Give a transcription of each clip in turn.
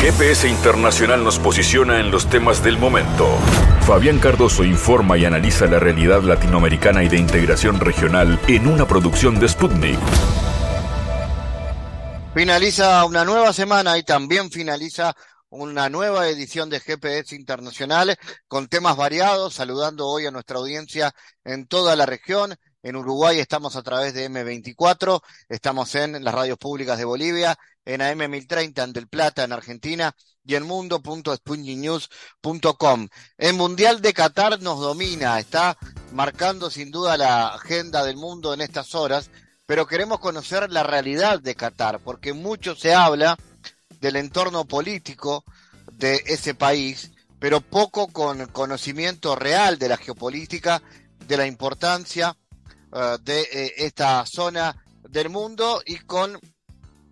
GPS Internacional nos posiciona en los temas del momento. Fabián Cardoso informa y analiza la realidad latinoamericana y de integración regional en una producción de Sputnik. Finaliza una nueva semana y también finaliza una nueva edición de GPS Internacional con temas variados, saludando hoy a nuestra audiencia en toda la región. En Uruguay estamos a través de M24, estamos en las radios públicas de Bolivia, en AM 1030 en Del Plata, en Argentina, y en mundo.spungynews.com. El Mundial de Qatar nos domina, está marcando sin duda la agenda del mundo en estas horas pero queremos conocer la realidad de Qatar, porque mucho se habla del entorno político de ese país, pero poco con conocimiento real de la geopolítica, de la importancia uh, de eh, esta zona del mundo y con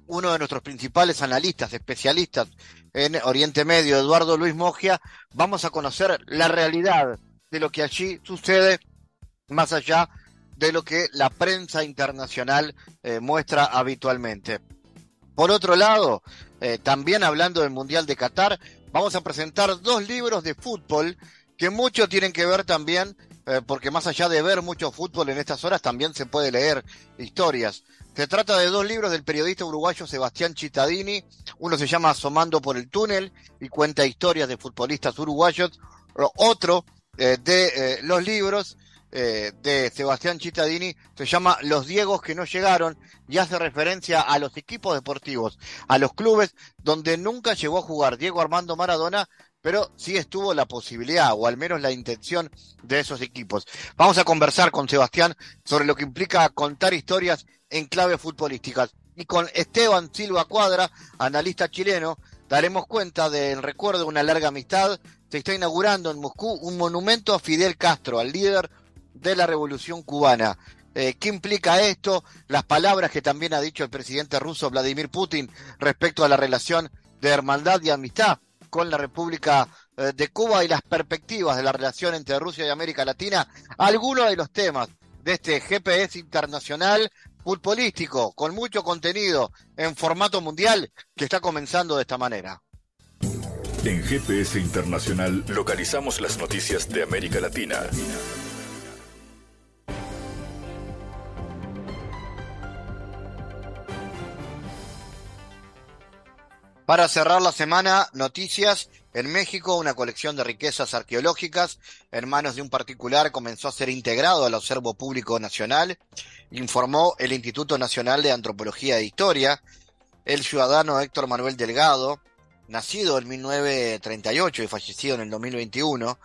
uno de nuestros principales analistas, especialistas en Oriente Medio, Eduardo Luis Mogia, vamos a conocer la realidad de lo que allí sucede más allá de lo que la prensa internacional eh, muestra habitualmente. Por otro lado, eh, también hablando del Mundial de Qatar, vamos a presentar dos libros de fútbol que mucho tienen que ver también, eh, porque más allá de ver mucho fútbol en estas horas, también se puede leer historias. Se trata de dos libros del periodista uruguayo Sebastián Cittadini. Uno se llama Asomando por el túnel y cuenta historias de futbolistas uruguayos. Otro de los libros eh, de Sebastián Cittadini se llama Los Diegos que no llegaron y hace referencia a los equipos deportivos, a los clubes donde nunca llegó a jugar Diego Armando Maradona, pero sí estuvo la posibilidad o al menos la intención de esos equipos. Vamos a conversar con Sebastián sobre lo que implica contar historias en clave futbolísticas. Y con Esteban Silva Cuadra, analista chileno, daremos cuenta del recuerdo de una larga amistad. Se está inaugurando en Moscú un monumento a Fidel Castro, al líder de la Revolución Cubana. Eh, ¿Qué implica esto? Las palabras que también ha dicho el presidente ruso Vladimir Putin respecto a la relación de hermandad y amistad con la República eh, de Cuba y las perspectivas de la relación entre Rusia y América Latina. Algunos de los temas de este GPS internacional futbolístico con mucho contenido en formato mundial que está comenzando de esta manera. En GPS Internacional localizamos las noticias de América Latina. Para cerrar la semana, noticias. En México, una colección de riquezas arqueológicas en manos de un particular comenzó a ser integrado al acervo público nacional, informó el Instituto Nacional de Antropología e Historia. El ciudadano Héctor Manuel Delgado, nacido en 1938 y fallecido en el 2021,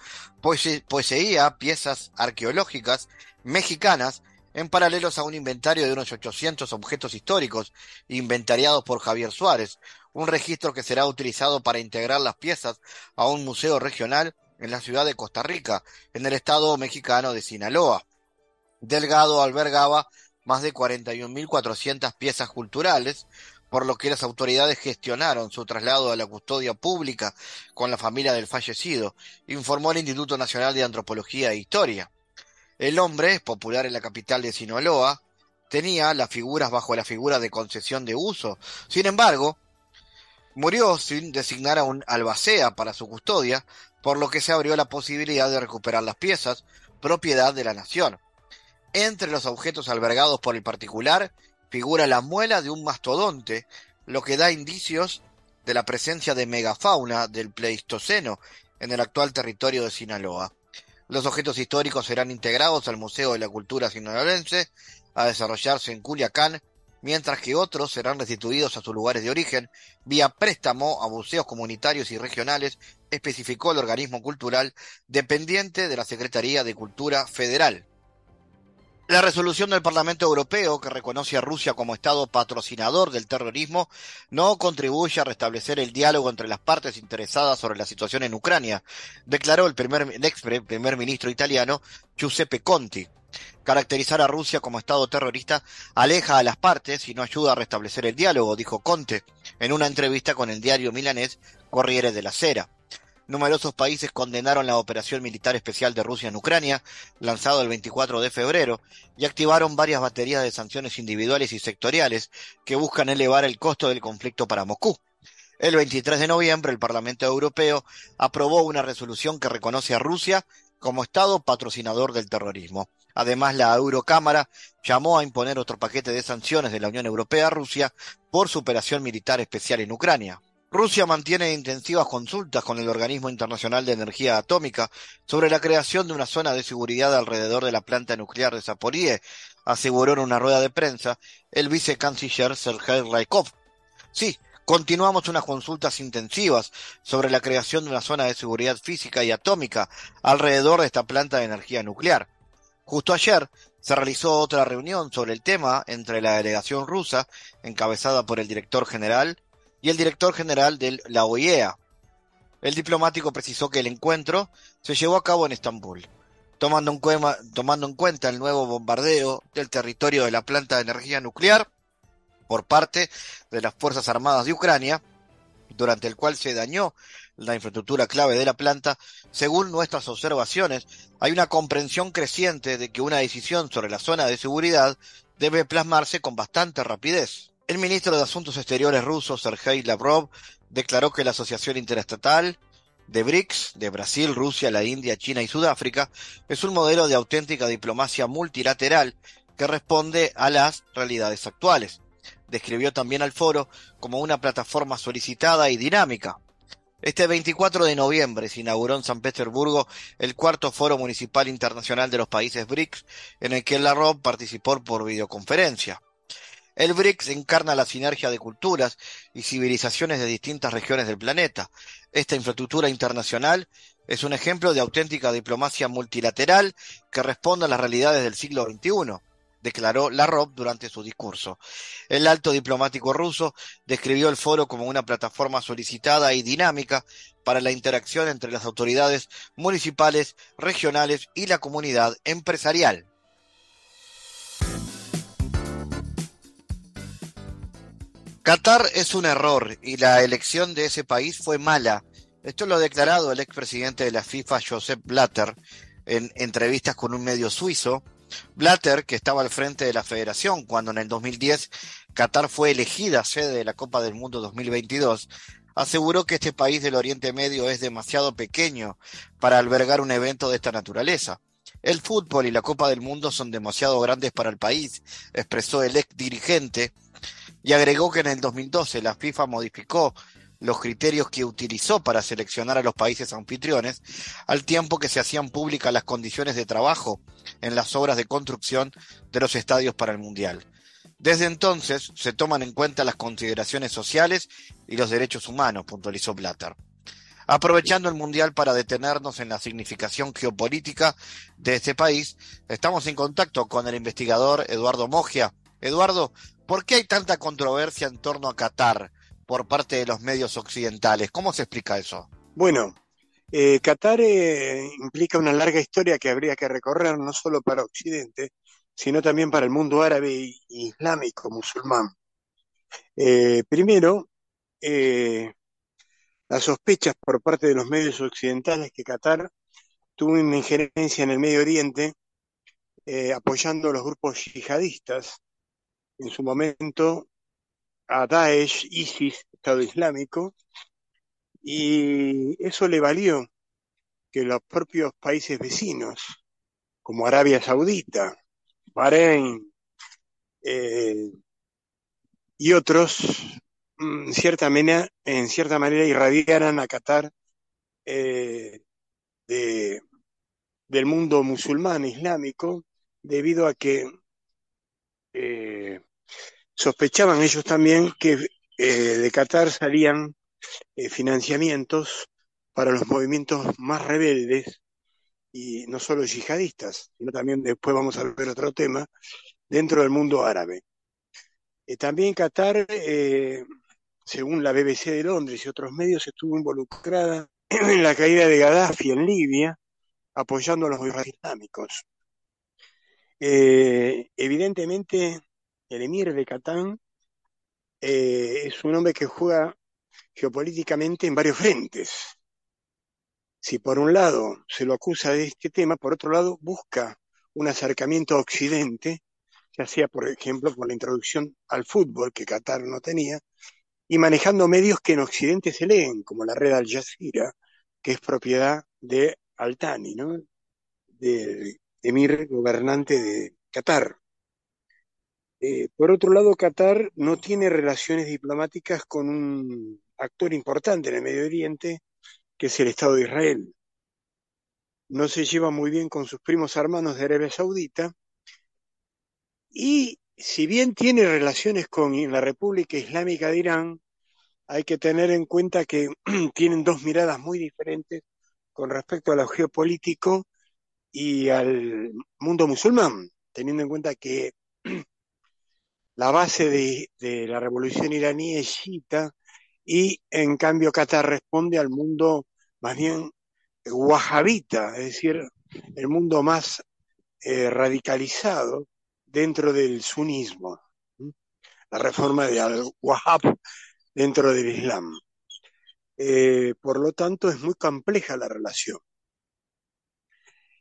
poseía piezas arqueológicas mexicanas en paralelos a un inventario de unos 800 objetos históricos inventariados por Javier Suárez, un registro que será utilizado para integrar las piezas a un museo regional en la ciudad de Costa Rica, en el estado mexicano de Sinaloa. Delgado albergaba más de 41.400 piezas culturales, por lo que las autoridades gestionaron su traslado a la custodia pública con la familia del fallecido, informó el Instituto Nacional de Antropología e Historia. El hombre, popular en la capital de Sinaloa, tenía las figuras bajo la figura de concesión de uso. Sin embargo, Murió sin designar a un albacea para su custodia, por lo que se abrió la posibilidad de recuperar las piezas, propiedad de la nación. Entre los objetos albergados por el particular figura la muela de un mastodonte, lo que da indicios de la presencia de megafauna del Pleistoceno en el actual territorio de Sinaloa. Los objetos históricos serán integrados al Museo de la Cultura Sinaloense a desarrollarse en Culiacán mientras que otros serán restituidos a sus lugares de origen vía préstamo a museos comunitarios y regionales, especificó el organismo cultural dependiente de la Secretaría de Cultura Federal. La resolución del Parlamento Europeo, que reconoce a Rusia como Estado patrocinador del terrorismo, no contribuye a restablecer el diálogo entre las partes interesadas sobre la situación en Ucrania, declaró el, primer, el ex primer ministro italiano Giuseppe Conti. Caracterizar a Rusia como Estado terrorista aleja a las partes y no ayuda a restablecer el diálogo, dijo Conte en una entrevista con el diario milanés Corriere della Sera. Numerosos países condenaron la operación militar especial de Rusia en Ucrania, lanzado el 24 de febrero, y activaron varias baterías de sanciones individuales y sectoriales que buscan elevar el costo del conflicto para Moscú. El 23 de noviembre, el Parlamento Europeo aprobó una resolución que reconoce a Rusia como Estado patrocinador del terrorismo. Además, la Eurocámara llamó a imponer otro paquete de sanciones de la Unión Europea a Rusia por su operación militar especial en Ucrania. Rusia mantiene intensivas consultas con el Organismo Internacional de Energía Atómica sobre la creación de una zona de seguridad alrededor de la planta nuclear de Zaporie, aseguró en una rueda de prensa el vicecanciller Sergei Raikov. Sí, continuamos unas consultas intensivas sobre la creación de una zona de seguridad física y atómica alrededor de esta planta de energía nuclear. Justo ayer se realizó otra reunión sobre el tema entre la delegación rusa, encabezada por el director general, y el director general de la OIEA. El diplomático precisó que el encuentro se llevó a cabo en Estambul, tomando en, tomando en cuenta el nuevo bombardeo del territorio de la planta de energía nuclear por parte de las Fuerzas Armadas de Ucrania, durante el cual se dañó la infraestructura clave de la planta, según nuestras observaciones, hay una comprensión creciente de que una decisión sobre la zona de seguridad debe plasmarse con bastante rapidez. El ministro de Asuntos Exteriores ruso, Sergei Lavrov, declaró que la Asociación Interestatal de BRICS, de Brasil, Rusia, la India, China y Sudáfrica, es un modelo de auténtica diplomacia multilateral que responde a las realidades actuales. Describió también al foro como una plataforma solicitada y dinámica, este 24 de noviembre se inauguró en San Petersburgo el cuarto Foro Municipal Internacional de los Países BRICS, en el que la ROB participó por videoconferencia. El BRICS encarna la sinergia de culturas y civilizaciones de distintas regiones del planeta. Esta infraestructura internacional es un ejemplo de auténtica diplomacia multilateral que responde a las realidades del siglo XXI declaró Lavrov durante su discurso. El alto diplomático ruso describió el foro como una plataforma solicitada y dinámica para la interacción entre las autoridades municipales, regionales y la comunidad empresarial. Qatar es un error y la elección de ese país fue mala. Esto lo ha declarado el expresidente de la FIFA, Josep Blatter, en entrevistas con un medio suizo, Blatter, que estaba al frente de la federación cuando en el 2010 Qatar fue elegida sede de la Copa del Mundo 2022, aseguró que este país del Oriente Medio es demasiado pequeño para albergar un evento de esta naturaleza. El fútbol y la Copa del Mundo son demasiado grandes para el país, expresó el ex dirigente, y agregó que en el 2012 la FIFA modificó los criterios que utilizó para seleccionar a los países anfitriones, al tiempo que se hacían públicas las condiciones de trabajo en las obras de construcción de los estadios para el Mundial. Desde entonces se toman en cuenta las consideraciones sociales y los derechos humanos, puntualizó Blatter. Aprovechando el Mundial para detenernos en la significación geopolítica de este país, estamos en contacto con el investigador Eduardo Mogia. Eduardo, ¿por qué hay tanta controversia en torno a Qatar? Por parte de los medios occidentales. ¿Cómo se explica eso? Bueno, eh, Qatar eh, implica una larga historia que habría que recorrer no solo para Occidente, sino también para el mundo árabe e islámico, musulmán. Eh, primero, las sospechas por parte de los medios occidentales que Qatar tuvo una injerencia en el Medio Oriente apoyando a los grupos yihadistas. En su momento a Daesh, ISIS, Estado Islámico, y eso le valió que los propios países vecinos, como Arabia Saudita, Bahrein eh, y otros, mm, en cierta manera, en cierta manera irradiaran a Qatar eh, del mundo musulmán islámico, debido a que eh, sospechaban ellos también que eh, de Qatar salían eh, financiamientos para los movimientos más rebeldes y no solo yihadistas, sino también después vamos a ver otro tema, dentro del mundo árabe. Eh, también Qatar, según la BBC de Londres y otros medios, estuvo involucrada en la caída de Gaddafi en Libia, apoyando a los islámicos. evidentemente, el emir de Catán eh, es un hombre que juega geopolíticamente en varios frentes. Si por un lado se lo acusa de este tema, por otro lado busca un acercamiento a Occidente, ya sea por ejemplo por la introducción al fútbol que Qatar no tenía, y manejando medios que en Occidente se leen, como la red Al Jazeera, que es propiedad de Altani, ¿no? del emir gobernante de Qatar. Eh, por otro lado, Qatar no tiene relaciones diplomáticas con un actor importante en el Medio Oriente, que es el Estado de Israel. No se lleva muy bien con sus primos hermanos de Arabia Saudita y si bien tiene relaciones con la República Islámica de Irán, hay que tener en cuenta que tienen dos miradas muy diferentes con respecto a lo geopolítico y al mundo musulmán, teniendo en cuenta que la base de, la revolución iraní es chiita y en cambio Qatar responde al mundo más bien wahabita, es decir, el mundo más eh, radicalizado dentro del sunismo, la reforma de al-Wahhab dentro del Islam. Eh, por lo tanto, es muy compleja la relación.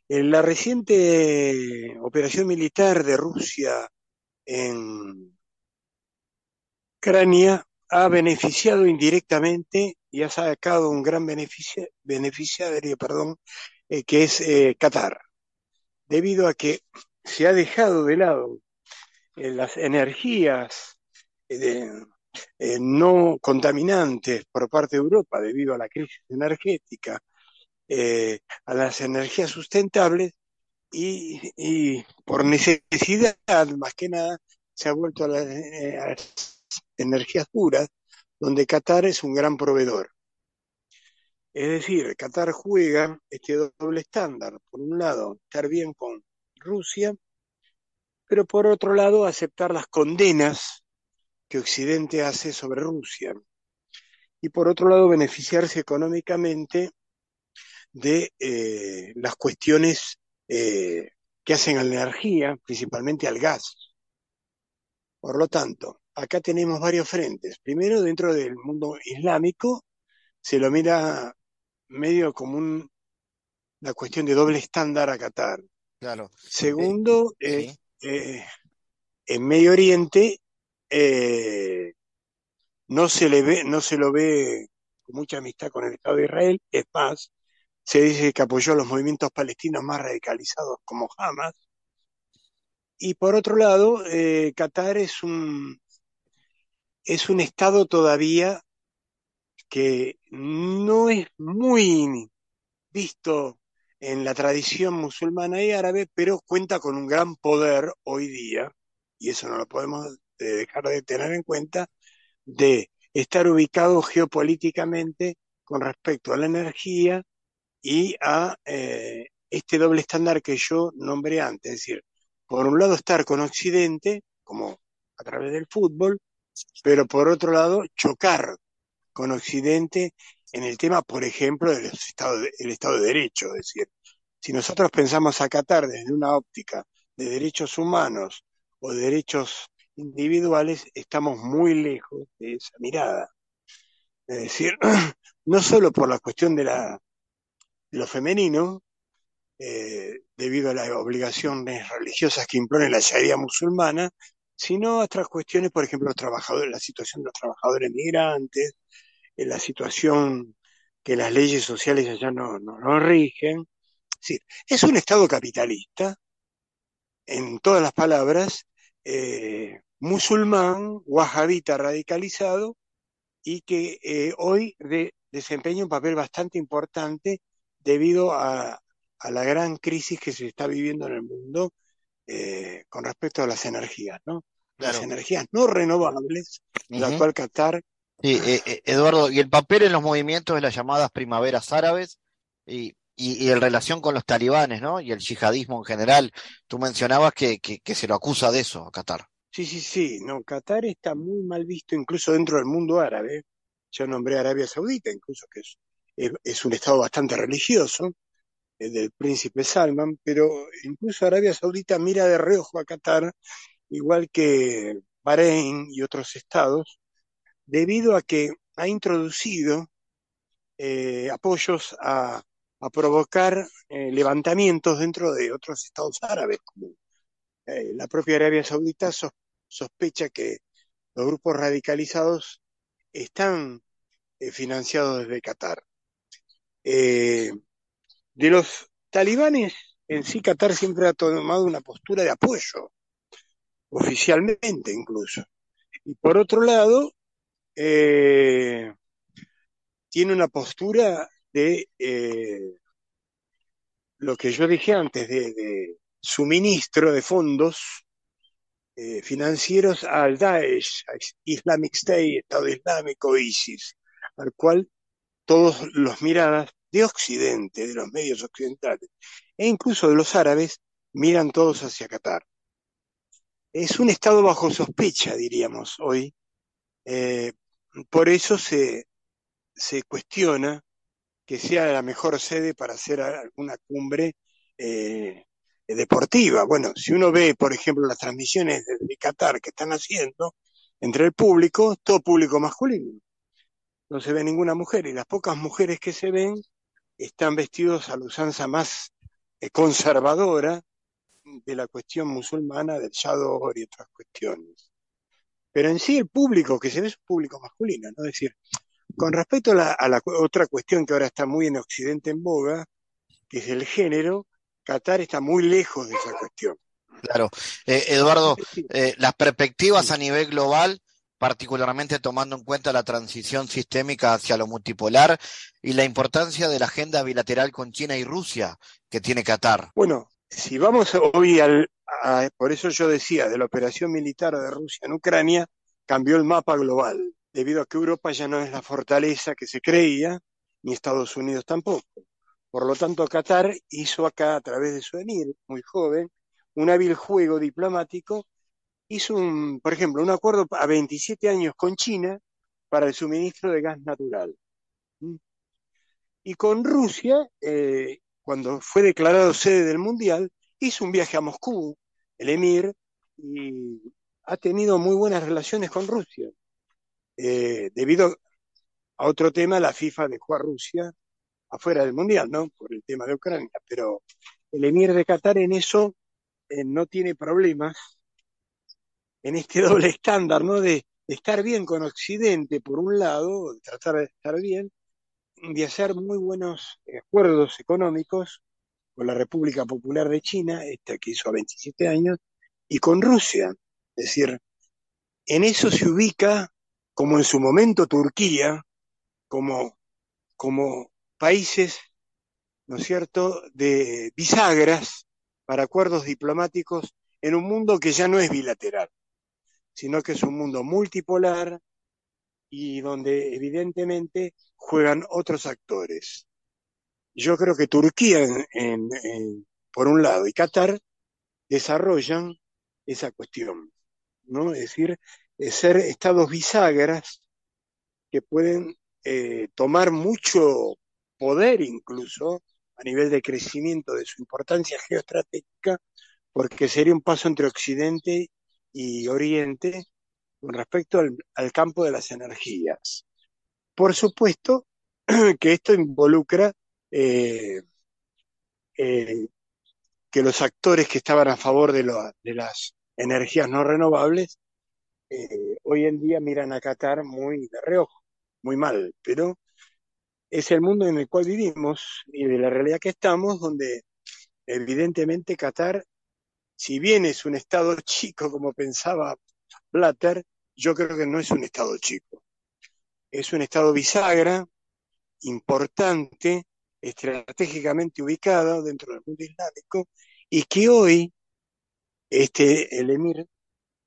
En la reciente operación militar de Rusia en Ucrania ha beneficiado indirectamente y ha sacado un gran beneficiario, perdón, eh, que es eh, Qatar, debido a que se ha dejado de lado las energías no contaminantes por parte de Europa debido a la crisis energética eh, a las energías sustentables y, por necesidad, más que nada, se ha vuelto eh, a, las energías puras, donde Qatar es un gran proveedor. Es decir, Qatar juega este doble estándar. Por un lado, estar bien con Rusia, pero por otro lado, aceptar las condenas que Occidente hace sobre Rusia. Y por otro lado, beneficiarse económicamente de eh, las cuestiones eh, que hacen a la energía, principalmente al gas. Por lo tanto, acá tenemos varios frentes. Primero, dentro del mundo islámico, se lo mira medio como una cuestión de doble estándar a Qatar. Claro. Segundo, eh, en Medio Oriente no se le ve, no se lo ve con mucha amistad con el Estado de Israel, es más, se dice que apoyó a los movimientos palestinos más radicalizados como Hamas. Y por otro lado, eh, Qatar es un, es un estado todavía que no es muy visto en la tradición musulmana y árabe, pero cuenta con un gran poder hoy día, y eso no lo podemos dejar de tener en cuenta, de estar ubicado geopolíticamente con respecto a la energía, y a eh, este doble estándar que yo nombré antes, es decir, por un lado estar con Occidente, como a través del fútbol, pero por otro lado chocar con Occidente en el tema, por ejemplo, del Estado de, Estado de Derecho. Es decir, si nosotros pensamos a Qatar desde una óptica de derechos humanos o de derechos individuales, estamos muy lejos de esa mirada. Es decir, no solo por la cuestión de la lo femenino, eh, debido a las obligaciones religiosas que impone la Sharia musulmana, sino a otras cuestiones, por ejemplo, la situación de los trabajadores migrantes, eh, la situación que las leyes sociales allá no, no, rigen. Es, un Estado capitalista, en todas las palabras, eh, musulmán, wahabita radicalizado, y que hoy desempeña un papel bastante importante debido a, la gran crisis que se está viviendo en el mundo eh, con respecto a las energías, ¿no? Las energías no renovables, la cual Qatar... Sí, eh, eh, Eduardo, y el papel en los movimientos de las llamadas primaveras árabes y, y, en relación con los talibanes, ¿no? Y el yihadismo en general, tú mencionabas que, que, se lo acusa de eso a Qatar. Sí, sí, sí, no, Qatar está muy mal visto incluso dentro del mundo árabe. Yo nombré Arabia Saudita, incluso que es es, un estado bastante religioso, el del príncipe Salman, pero incluso Arabia Saudita mira de reojo a Qatar, igual que Bahrein y otros estados, debido a que ha introducido eh, apoyos a, provocar eh, levantamientos dentro de otros estados árabes, como eh, la propia Arabia Saudita sospecha que los grupos radicalizados están eh, financiados desde Qatar. Eh, de los talibanes, en sí Qatar siempre ha tomado una postura de apoyo, oficialmente incluso. Y por otro lado, eh, tiene una postura de lo que yo dije antes, de suministro de fondos eh, financieros al Daesh, Islamic State, Estado Islámico, ISIS, al cual todos los miradas de Occidente, de los medios occidentales, e incluso de los árabes, miran todos hacia Qatar. Es un estado bajo sospecha, diríamos hoy. Eh, por eso se, se cuestiona que sea la mejor sede para hacer alguna cumbre eh, deportiva. Bueno, si uno ve, por ejemplo, las transmisiones de, Qatar que están haciendo entre el público, todo público masculino. No se ve ninguna mujer y las pocas mujeres que se ven están vestidos a la usanza más eh, conservadora de la cuestión musulmana, del Shador y otras cuestiones. Pero en sí el público que se ve es un público masculino, ¿no? Es decir, con respecto a la, a la otra cuestión que ahora está muy en Occidente en boga, que es el género, Qatar está muy lejos de esa cuestión. Claro. Eh, Eduardo, eh, las perspectivas a nivel global, particularmente tomando en cuenta la transición sistémica hacia lo multipolar y la importancia de la agenda bilateral con China y Rusia que tiene Qatar. Bueno, si vamos hoy al, por eso yo decía, de la operación militar de Rusia en Ucrania, cambió el mapa global, debido a que Europa ya no es la fortaleza que se creía, ni Estados Unidos tampoco. Por lo tanto, Qatar hizo acá, a través de su emir, muy joven, un hábil juego diplomático, hizo, un, por ejemplo, un acuerdo a 27 años con China para el suministro de gas natural. ¿Mm? Y con Rusia, eh, cuando fue declarado sede del Mundial, hizo un viaje a Moscú, el emir, y ha tenido muy buenas relaciones con Rusia. Eh, debido a otro tema, la FIFA dejó a Rusia afuera del Mundial, ¿no? Por el tema de Ucrania, pero el emir de Qatar en eso eh, no tiene problemas, en este doble estándar, ¿no? De, estar bien con Occidente, por un lado, de tratar de estar bien, de hacer muy buenos acuerdos económicos con la República Popular de China, esta que hizo a 27 años, y con Rusia. Es decir, en eso se ubica, como en su momento Turquía, como, como países, ¿no es cierto?, de bisagras para acuerdos diplomáticos en un mundo que ya no es bilateral, sino que es un mundo multipolar y donde evidentemente juegan otros actores. Yo creo que Turquía, por un lado, y Qatar desarrollan esa cuestión, ¿no? Es decir, ser estados bisagras que pueden eh, tomar mucho poder incluso a nivel de crecimiento de su importancia geoestratégica, porque sería un paso entre Occidente y Oriente con respecto al, campo de las energías. Por supuesto que esto involucra eh, eh, que los actores que estaban a favor de, las energías no renovables eh, hoy en día miran a Qatar muy de reojo, muy mal, pero es el mundo en el cual vivimos y de la realidad que estamos, donde evidentemente Qatar, si bien es un estado chico como pensaba Blatter, yo creo que no es un estado chico. Es un estado bisagra, importante, estratégicamente ubicado dentro del mundo islámico y que hoy este, el emir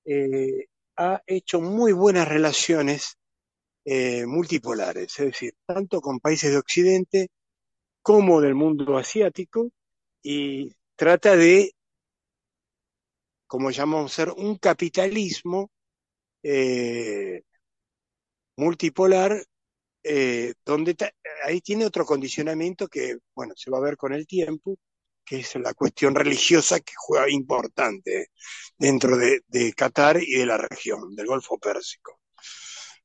eh, ha hecho muy buenas relaciones eh, multipolares, es decir, tanto con países de Occidente como del mundo asiático, y trata de, como llamamos ser, un capitalismo eh, multipolar, eh, donde ahí tiene otro condicionamiento que, bueno, se va a ver con el tiempo, que es la cuestión religiosa que juega importante dentro de, de Qatar y de la región, del Golfo Pérsico.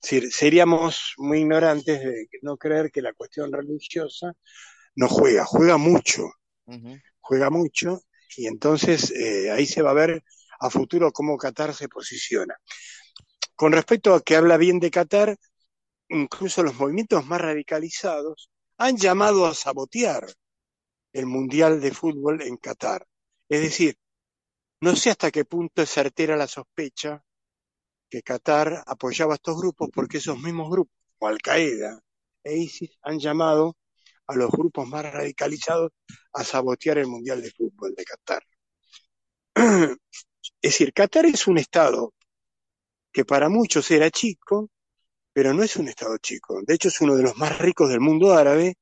Seríamos muy ignorantes de no creer que la cuestión religiosa no juega, juega mucho, juega mucho, y entonces eh, ahí se va a ver a futuro cómo Qatar se posiciona. Con respecto a que habla bien de Qatar, incluso los movimientos más radicalizados han llamado a sabotear el Mundial de Fútbol en Qatar. Es decir, no sé hasta qué punto es certera la sospecha que Qatar apoyaba a estos grupos porque esos mismos grupos, como Al-Qaeda e ISIS, han llamado a los grupos más radicalizados a sabotear el Mundial de Fútbol de Qatar. Es decir, Qatar es un Estado que para muchos era chico, pero no es un Estado chico. De hecho, es uno de los más ricos del mundo árabe.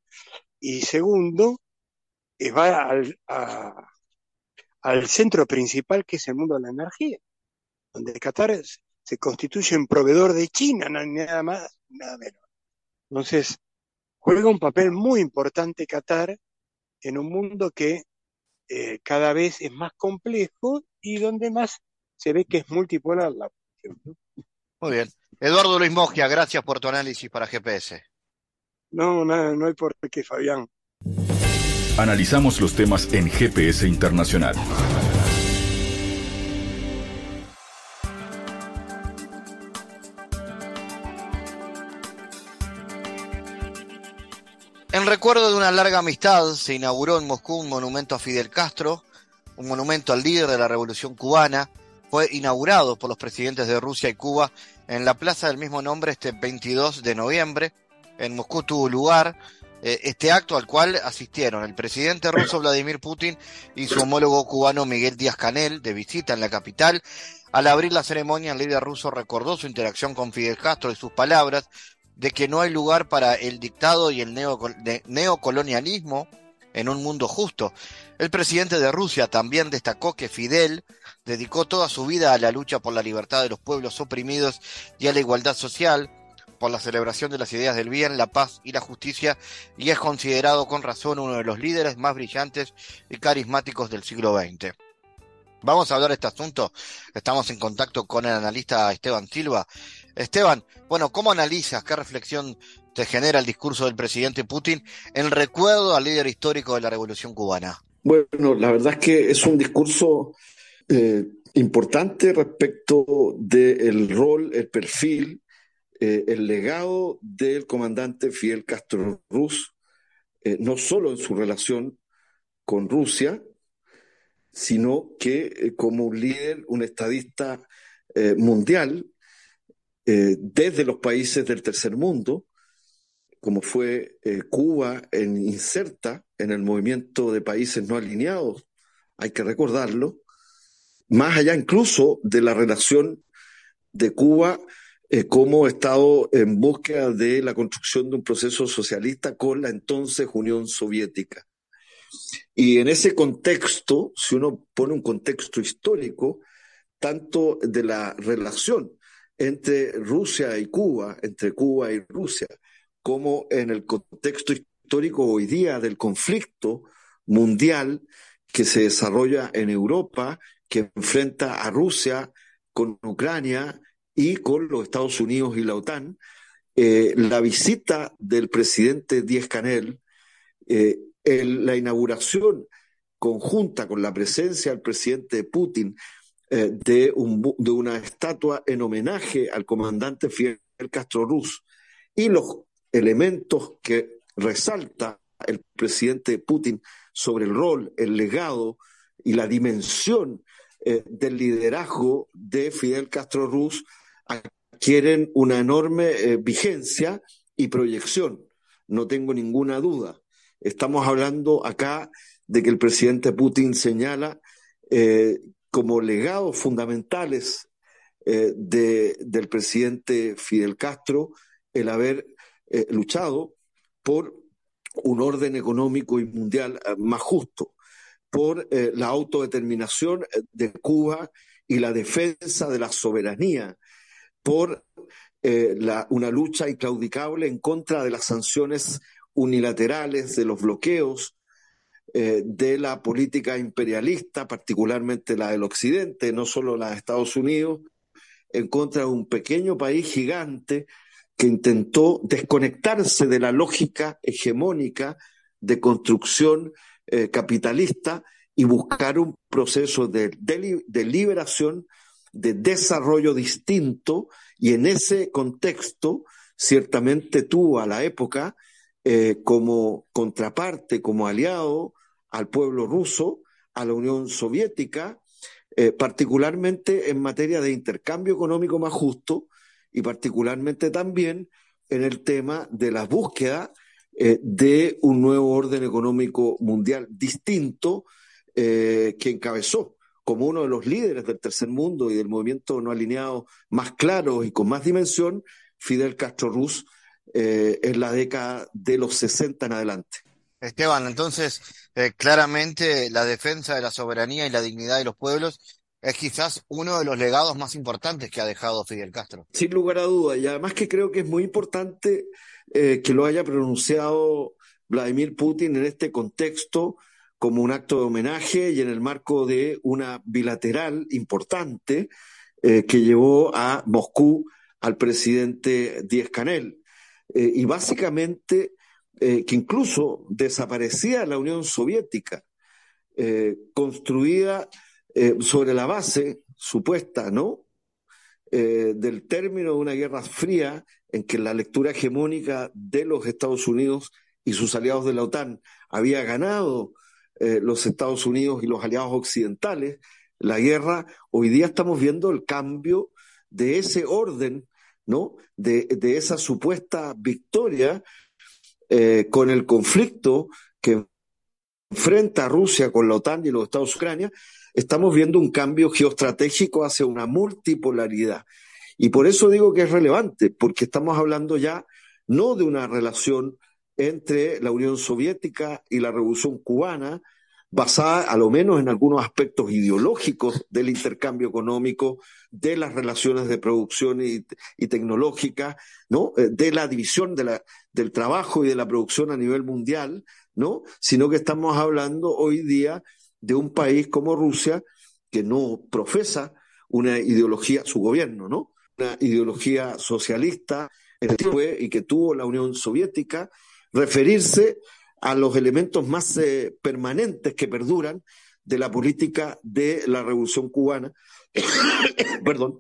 Y segundo, eh, va al, al centro principal que es el mundo de la energía, donde Qatar se constituye en proveedor de China, nada más, nada menos. Entonces, juega un papel muy importante Qatar en un mundo que eh, cada vez es más complejo y donde más se ve que es multipolar la Muy bien. Eduardo Luis Mogia, gracias por tu análisis para GPS. No, no, no hay por qué, Fabián. Analizamos los temas en GPS Internacional. En recuerdo de una larga amistad, se inauguró en Moscú un monumento a Fidel Castro, un monumento al líder de la revolución cubana. Fue inaugurado por los presidentes de Rusia y Cuba en la plaza del mismo nombre este 22 de noviembre. En Moscú tuvo lugar eh, este acto al cual asistieron el presidente ruso Vladimir Putin y su homólogo cubano Miguel Díaz Canel de visita en la capital. Al abrir la ceremonia, el líder ruso recordó su interacción con Fidel Castro y sus palabras de que no hay lugar para el dictado y el neocolonialismo en un mundo justo. El presidente de Rusia también destacó que Fidel dedicó toda su vida a la lucha por la libertad de los pueblos oprimidos y a la igualdad social, por la celebración de las ideas del bien, la paz y la justicia, y es considerado con razón uno de los líderes más brillantes y carismáticos del siglo XX. Vamos a hablar de este asunto. Estamos en contacto con el analista Esteban Silva. Esteban, bueno, ¿cómo analizas, qué reflexión te genera el discurso del presidente Putin en recuerdo al líder histórico de la Revolución cubana? Bueno, la verdad es que es un discurso eh, importante respecto del rol, el perfil, eh, el legado del comandante Fidel Castro Ruz, eh, no solo en su relación con Rusia, sino que como un líder, un estadista mundial, desde los países del tercer mundo, como fue Cuba en inserta en el movimiento de países no alineados, hay que recordarlo, más allá incluso de la relación de Cuba eh, como Estado en búsqueda de la construcción de un proceso socialista con la entonces Unión Soviética. Y en ese contexto, si uno pone un contexto histórico, tanto de la relación entre Rusia y Cuba, entre Cuba y Rusia, como en el contexto histórico hoy día del conflicto mundial que se desarrolla en Europa que enfrenta a Rusia con Ucrania y con los Estados Unidos y la OTAN, eh, la visita del presidente Díaz Canel, eh, la inauguración conjunta con la presencia del presidente Putin eh, de, de, una estatua en homenaje al comandante Fidel Castro Ruz y los elementos que resalta el presidente Putin sobre el rol, el legado y la dimensión eh, del liderazgo de Fidel Castro Ruz adquieren una enorme eh, vigencia y proyección. No tengo ninguna duda. Estamos hablando acá de que el presidente Putin señala como legados fundamentales del presidente Fidel Castro el haber luchado por un orden económico y mundial más justo, por eh, la autodeterminación eh, de Cuba y la defensa de la soberanía, por eh, una lucha inclaudicable en contra de las sanciones unilaterales, de los bloqueos, de la política imperialista, particularmente la del Occidente, no solo la de Estados Unidos, en contra de un pequeño país gigante que intentó desconectarse de la lógica hegemónica de construcción eh, capitalista y buscar un proceso de, de, liberación, de desarrollo distinto, y en ese contexto ciertamente tuvo a la época eh, como contraparte, como aliado al pueblo ruso, a la Unión Soviética, eh, particularmente en materia de intercambio económico más justo y particularmente también en el tema de la búsqueda eh, de un nuevo orden económico mundial distinto que encabezó como uno de los líderes del tercer mundo y del movimiento no alineado más claro y con más dimensión, Fidel Castro Ruz eh, en la década de los 60 en adelante. Esteban, entonces, eh, claramente la defensa de la soberanía y la dignidad de los pueblos es quizás uno de los legados más importantes que ha dejado Fidel Castro. Sin lugar a duda, y además que creo que es muy importante eh, que lo haya pronunciado Vladimir Putin en este contexto como un acto de homenaje y en el marco de una bilateral importante eh, que llevó a Moscú al presidente Díaz Canel. Y básicamente eh, que incluso desaparecía la Unión Soviética, construida sobre la base supuesta, ¿no? del término de una guerra fría en que la lectura hegemónica de los Estados Unidos y sus aliados de la OTAN había ganado eh, los Estados Unidos y los aliados occidentales, la guerra, hoy día estamos viendo el cambio de ese orden, ¿no? De, esa supuesta victoria eh, con el conflicto que enfrenta Rusia con la OTAN y los Estados Ucrania, estamos viendo un cambio geoestratégico hacia una multipolaridad. Y por eso digo que es relevante, porque estamos hablando ya no de una relación entre la Unión Soviética y la Revolución Cubana, basada a lo menos en algunos aspectos ideológicos del intercambio económico, de las relaciones de producción y, tecnológica, ¿no? Eh, de la división de la, del trabajo y de la producción a nivel mundial, ¿no? Sino que estamos hablando hoy día de un país como Rusia que no profesa una ideología, su gobierno, ¿no? Una ideología socialista y que tuvo la Unión Soviética referirse a los elementos más eh, permanentes que perduran de la política de la Revolución Cubana, perdón,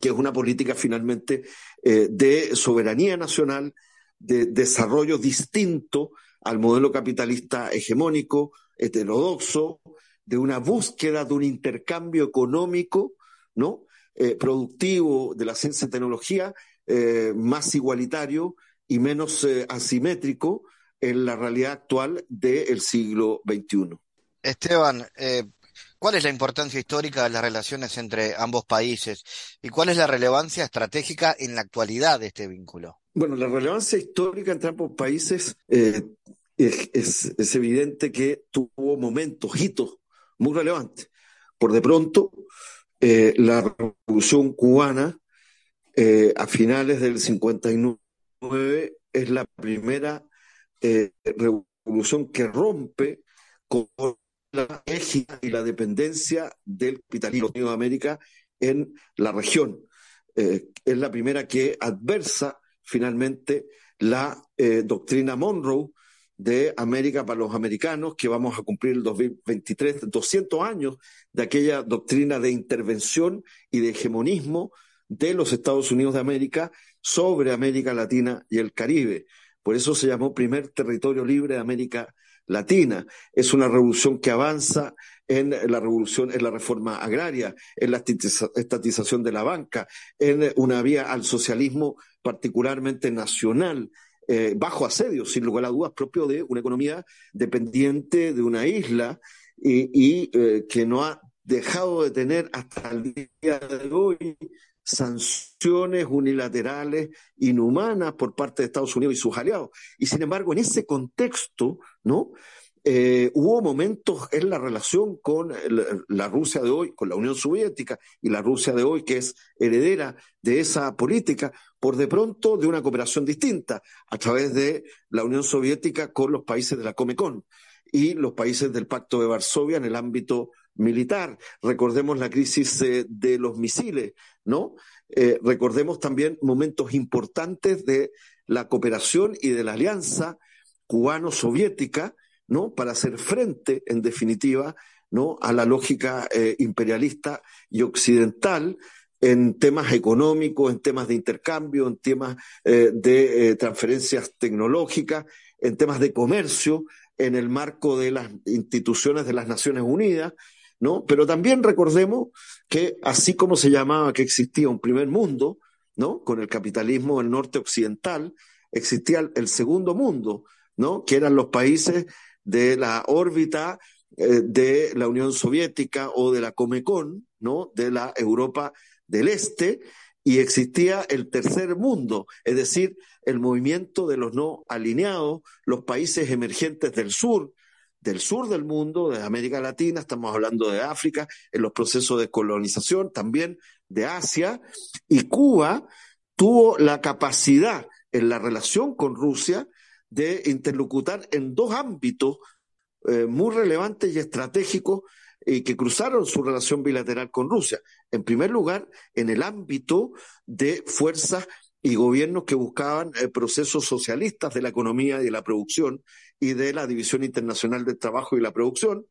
que es una política finalmente eh, de soberanía nacional, de desarrollo distinto al modelo capitalista hegemónico, heterodoxo, de una búsqueda de un intercambio económico, ¿no? Eh, productivo de la ciencia y tecnología, más igualitario, y menos eh, asimétrico en la realidad actual del siglo XXI. Esteban, eh, ¿cuál es la importancia histórica de las relaciones entre ambos países y cuál es la relevancia estratégica en la actualidad de este vínculo? Bueno, la relevancia histórica entre ambos países eh, es, evidente que tuvo momentos, hitos muy relevantes. Por de pronto, la revolución cubana a finales del 59 es la primera eh, revolución que rompe con la égida y la dependencia del capitalismo de América en la región. Eh, es la primera que adversa finalmente la eh, doctrina Monroe de América para los americanos, que vamos a cumplir el 2023, 200 años de aquella doctrina de intervención y de hegemonismo de los Estados Unidos de América sobre América Latina y el Caribe. Por eso se llamó primer territorio libre de América Latina. Es una revolución que avanza en la revolución, en la reforma agraria, en la estatización de la banca, en una vía al socialismo particularmente nacional, eh, bajo asedio, sin lugar a dudas, propio de una economía dependiente de una isla y, eh, que no ha dejado de tener hasta el día de hoy sanciones unilaterales inhumanas por parte de Estados Unidos y sus aliados. Y sin embargo, en ese contexto, ¿no? Eh, hubo momentos en la relación con la, Rusia de hoy, con la Unión Soviética y la Rusia de hoy, que es heredera de esa política, por de pronto de una cooperación distinta a través de la Unión Soviética con los países de la Comecon y los países del Pacto de Varsovia en el ámbito militar. Recordemos la crisis de los misiles, ¿no? Eh, recordemos también momentos importantes de la cooperación y de la alianza cubano-soviética, ¿no? Para hacer frente, en definitiva, ¿no? A la lógica eh, imperialista y occidental en temas económicos, en temas de intercambio, en temas eh, de eh, transferencias tecnológicas, en temas de comercio, en el marco de las instituciones de las Naciones Unidas, ¿no? Pero también recordemos que así como se llamaba que existía un primer mundo, ¿no? Con el capitalismo del norte occidental, existía el segundo mundo, ¿no? Que eran los países de la órbita eh, de la Unión Soviética o de la Comecon, ¿no? De la Europa del Este, y existía el tercer mundo, es decir, el movimiento de los no alineados, los países emergentes del sur, del sur del mundo, de América Latina, estamos hablando de África, en los procesos de colonización, también de Asia, y Cuba tuvo la capacidad en la relación con Rusia de interlocutar en dos ámbitos eh, muy relevantes y estratégicos y que cruzaron su relación bilateral con Rusia. En primer lugar, en el ámbito de fuerzas y gobiernos que buscaban eh, procesos socialistas de la economía y de la producción y de la División Internacional del Trabajo y la Producción.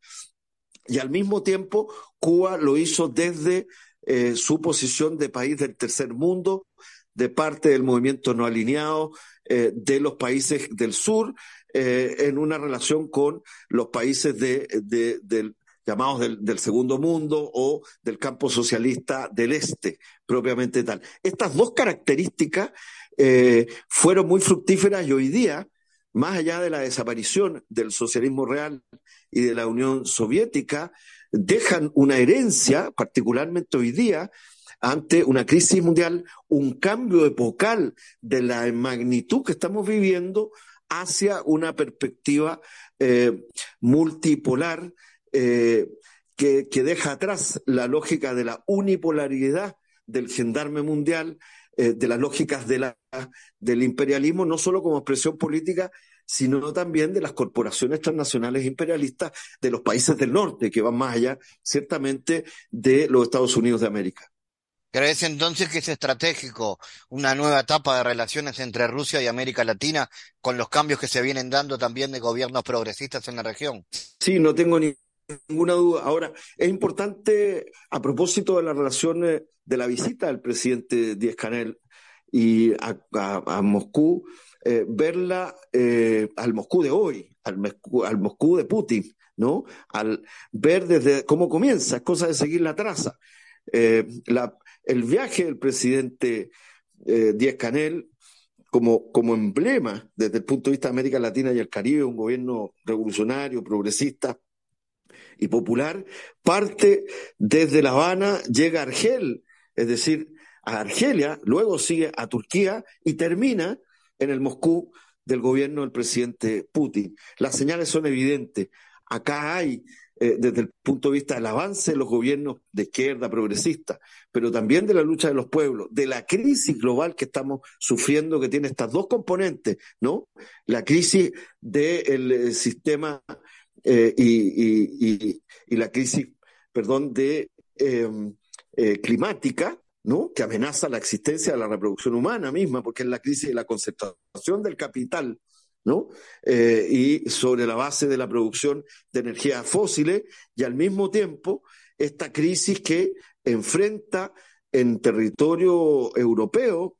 Y al mismo tiempo, Cuba lo hizo desde eh, su posición de país del tercer mundo, de parte del movimiento no alineado eh, de los países del sur, en una relación con los países de, del, llamados del, segundo mundo o del campo socialista del este, propiamente tal. Estas dos características eh, fueron muy fructíferas y hoy día, más allá de la desaparición del socialismo real y de la Unión Soviética, dejan una herencia, particularmente hoy día, ante una crisis mundial, un cambio epocal de la magnitud que estamos viviendo hacia una perspectiva eh, multipolar eh, que, deja atrás la lógica de la unipolaridad del gendarme mundial, eh, de las lógicas de la, del imperialismo, no solo como expresión política, sino también de las corporaciones transnacionales imperialistas de los países del norte, que van más allá, ciertamente, de los Estados Unidos de América. ¿Crees entonces que es estratégico una nueva etapa de relaciones entre Rusia y América Latina con los cambios que se vienen dando también de gobiernos progresistas en la región? Sí, no tengo ni ninguna duda. Ahora, es importante, a propósito de la relación de la visita del presidente Díaz Canel y a, Moscú, eh, verla eh, al Moscú de hoy, al, al, Moscú de Putin, ¿no? Al ver desde cómo comienza, es cosa de seguir la traza. Eh, el viaje del presidente Díaz Canel como, como emblema desde el punto de vista de América Latina y el Caribe, un gobierno revolucionario, progresista, y popular, parte desde La Habana, llega a Argel, es decir, a Argelia, luego sigue a Turquía y termina en el Moscú del gobierno del presidente Putin. Las señales son evidentes. Acá hay, eh, desde el punto de vista del avance de los gobiernos de izquierda progresista, pero también de la lucha de los pueblos, de la crisis global que estamos sufriendo, que tiene estas dos componentes, ¿no? La crisis del eh, sistema eh, y, la crisis, perdón, de em, eh, climática, ¿no? que amenaza la existencia de la reproducción humana misma, porque es la crisis de la concentración del capital, ¿no? Eh, y sobre la base de la producción de energías fósiles, y al mismo tiempo esta crisis que enfrenta en territorio europeo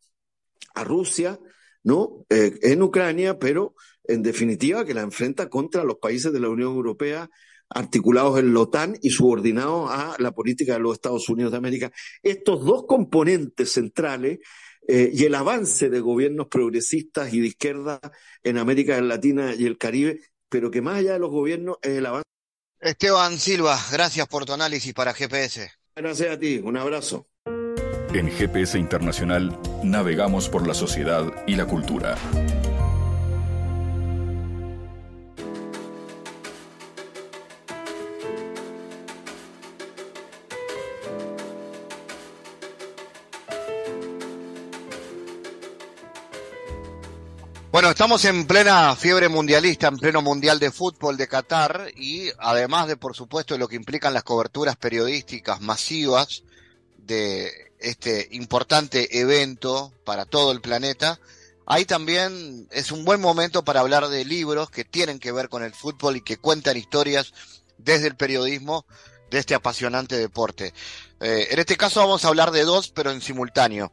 a Rusia, ¿no? en Ucrania, pero en definitiva, que la enfrenta contra los países de la Unión Europea articulados en la OTAN y subordinados a la política de los Estados Unidos de América. Estos dos componentes centrales eh, y el avance de gobiernos progresistas y de izquierda en América Latina y el Caribe, pero que más allá de los gobiernos es el avance. Esteban Silva, gracias por tu análisis para GPS. Gracias a ti, un abrazo. En GPS Internacional navegamos por la sociedad y la cultura. Bueno, estamos en plena fiebre mundialista, en pleno mundial de fútbol de Qatar y además de, por supuesto, lo que implican las coberturas periodísticas masivas de este importante evento para todo el planeta, ahí también es un buen momento para hablar de libros que tienen que ver con el fútbol y que cuentan historias desde el periodismo de este apasionante deporte. Eh, en este caso vamos a hablar de dos, pero en simultáneo.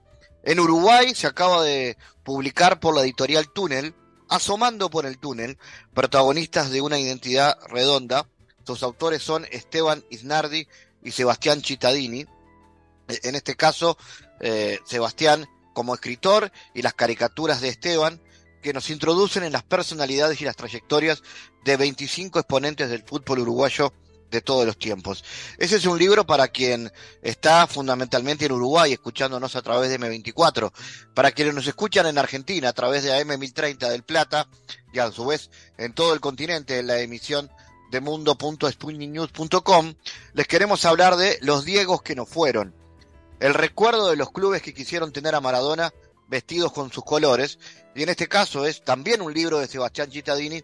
En Uruguay se acaba de publicar por la editorial Túnel, Asomando por el Túnel, protagonistas de una identidad redonda. Sus autores son Esteban Isnardi y Sebastián Cittadini. E, en este caso, eh, Sebastián como escritor y las caricaturas de Esteban, que nos introducen en las personalidades y las trayectorias de 25 exponentes del fútbol uruguayo de todos los tiempos. Ese es un libro para quien está fundamentalmente en Uruguay, escuchándonos a través de M24, para quienes nos escuchan en Argentina a través de AM1030 del Plata y a su vez en todo el continente en la emisión de mundo.sputniknews.com, les queremos hablar de los Diegos que no fueron, el recuerdo de los clubes que quisieron tener a Maradona vestidos con sus colores, y en este caso es también un libro de Sebastián Cittadini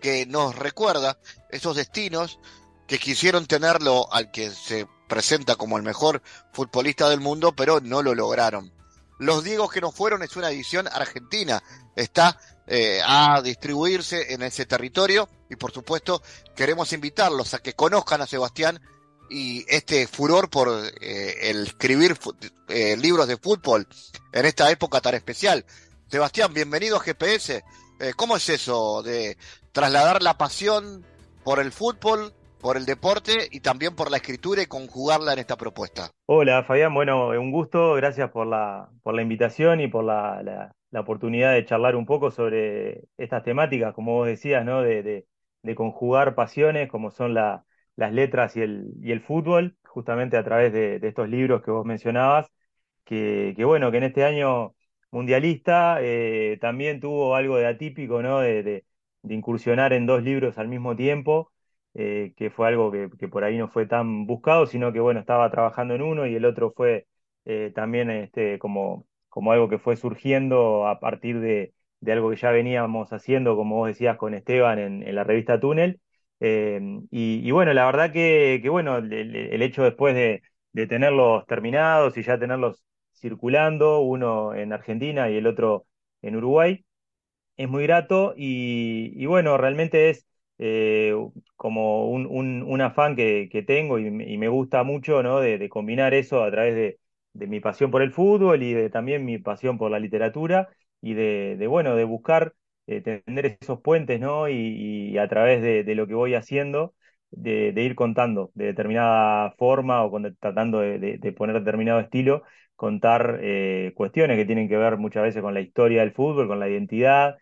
que nos recuerda esos destinos que quisieron tenerlo al que se presenta como el mejor futbolista del mundo, pero no lo lograron. Los Diegos que no fueron es una edición argentina, está eh, a distribuirse en ese territorio y por supuesto queremos invitarlos a que conozcan a Sebastián y este furor por eh, el escribir eh, libros de fútbol en esta época tan especial. Sebastián, bienvenido a GPS. ¿Cómo es eso de trasladar la pasión por el fútbol por el deporte y también por la escritura y conjugarla en esta propuesta. Hola Fabián, bueno, un gusto, gracias por la, por la invitación y por la, la, oportunidad de charlar un poco sobre estas temáticas, como vos decías, ¿no? de, de, conjugar pasiones como son la, las letras y el, y el fútbol, justamente a través de, estos libros que vos mencionabas, que, que, bueno, que en este año mundialista eh, también tuvo algo de atípico, ¿no? de, de incursionar en dos libros al mismo tiempo eh, que fue algo que, por ahí no fue tan buscado, sino que bueno, estaba trabajando en uno y el otro fue eh, también este, como, como algo que fue surgiendo a partir de, de, algo que ya veníamos haciendo, como vos decías, con Esteban en, la revista Túnel. Eh, y, bueno, la verdad que, que bueno, el, hecho después de, de tenerlos terminados y ya tenerlos circulando, uno en Argentina y el otro en Uruguay, es muy grato y, y bueno, realmente es eh, como un, un, afán que, que tengo y, me gusta mucho, ¿no? De, combinar eso a través de, de, mi pasión por el fútbol y de también mi pasión por la literatura y de, bueno, de buscar eh, tener esos puentes, ¿no? Y, a través de, lo que voy haciendo, de, ir contando de determinada forma o tratando de, poner determinado estilo, contar eh, cuestiones que tienen que ver muchas veces con la historia del fútbol, con la identidad,